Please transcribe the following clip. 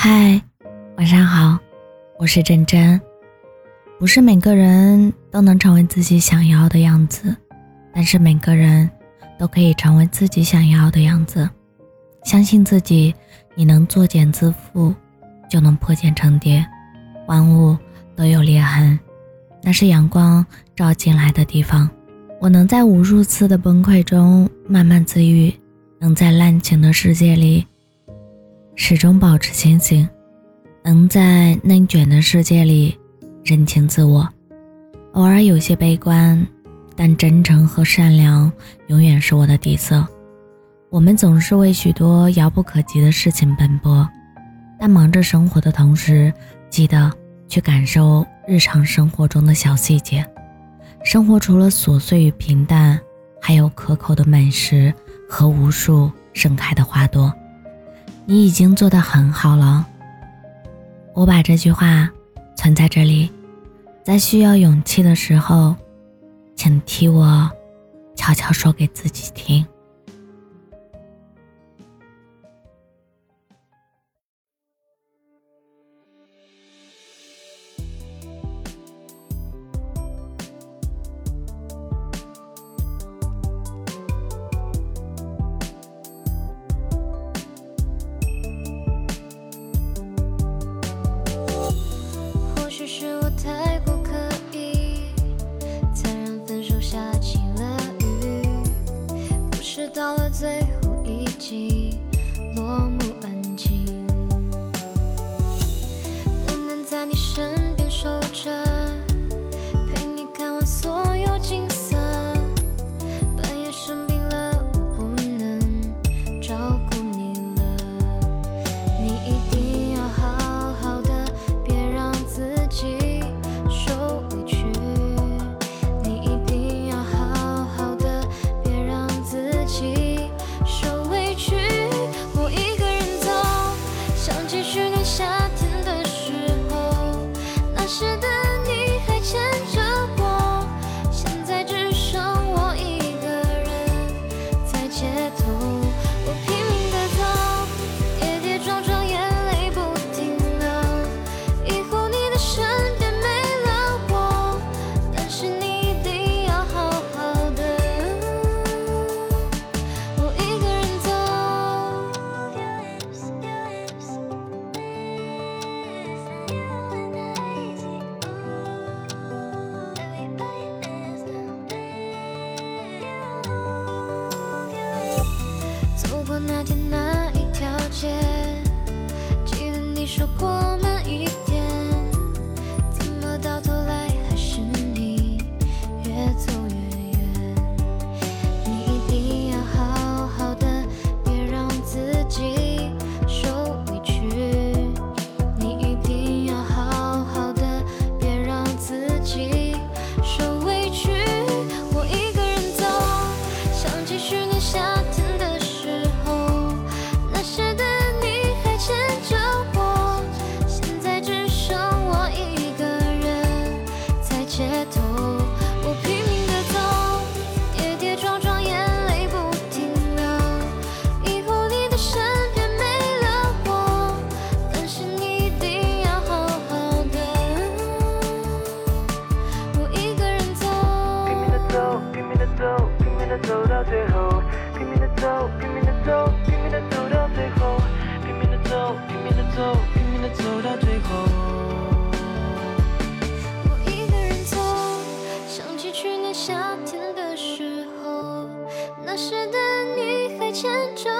嗨，晚上好，我是真真。不是每个人都能成为自己想要的样子，但是每个人都可以成为自己想要的样子。相信自己，你能作茧自缚，就能破茧成蝶。万物都有裂痕，那是阳光照进来的地方。我能在无数次的崩溃中慢慢自愈，能在滥情的世界里。始终保持清醒，能在内卷的世界里认清自我。偶尔有些悲观，但真诚和善良永远是我的底色。我们总是为许多遥不可及的事情奔波，但忙着生活的同时，记得去感受日常生活中的小细节。生活除了琐碎与平淡，还有可口的美食和无数盛开的花朵。你已经做得很好了。我把这句话存在这里，在需要勇气的时候，请替我悄悄说给自己听。到了最后一集，落幕安静，不能在你身边守着，记得你说过的走到最后，拼命的走，拼命的走，拼命的走到最后，拼命的走，拼命的走，拼命的走到最后。我一个人走，想起去年夏天的时候，那时的女孩牵着。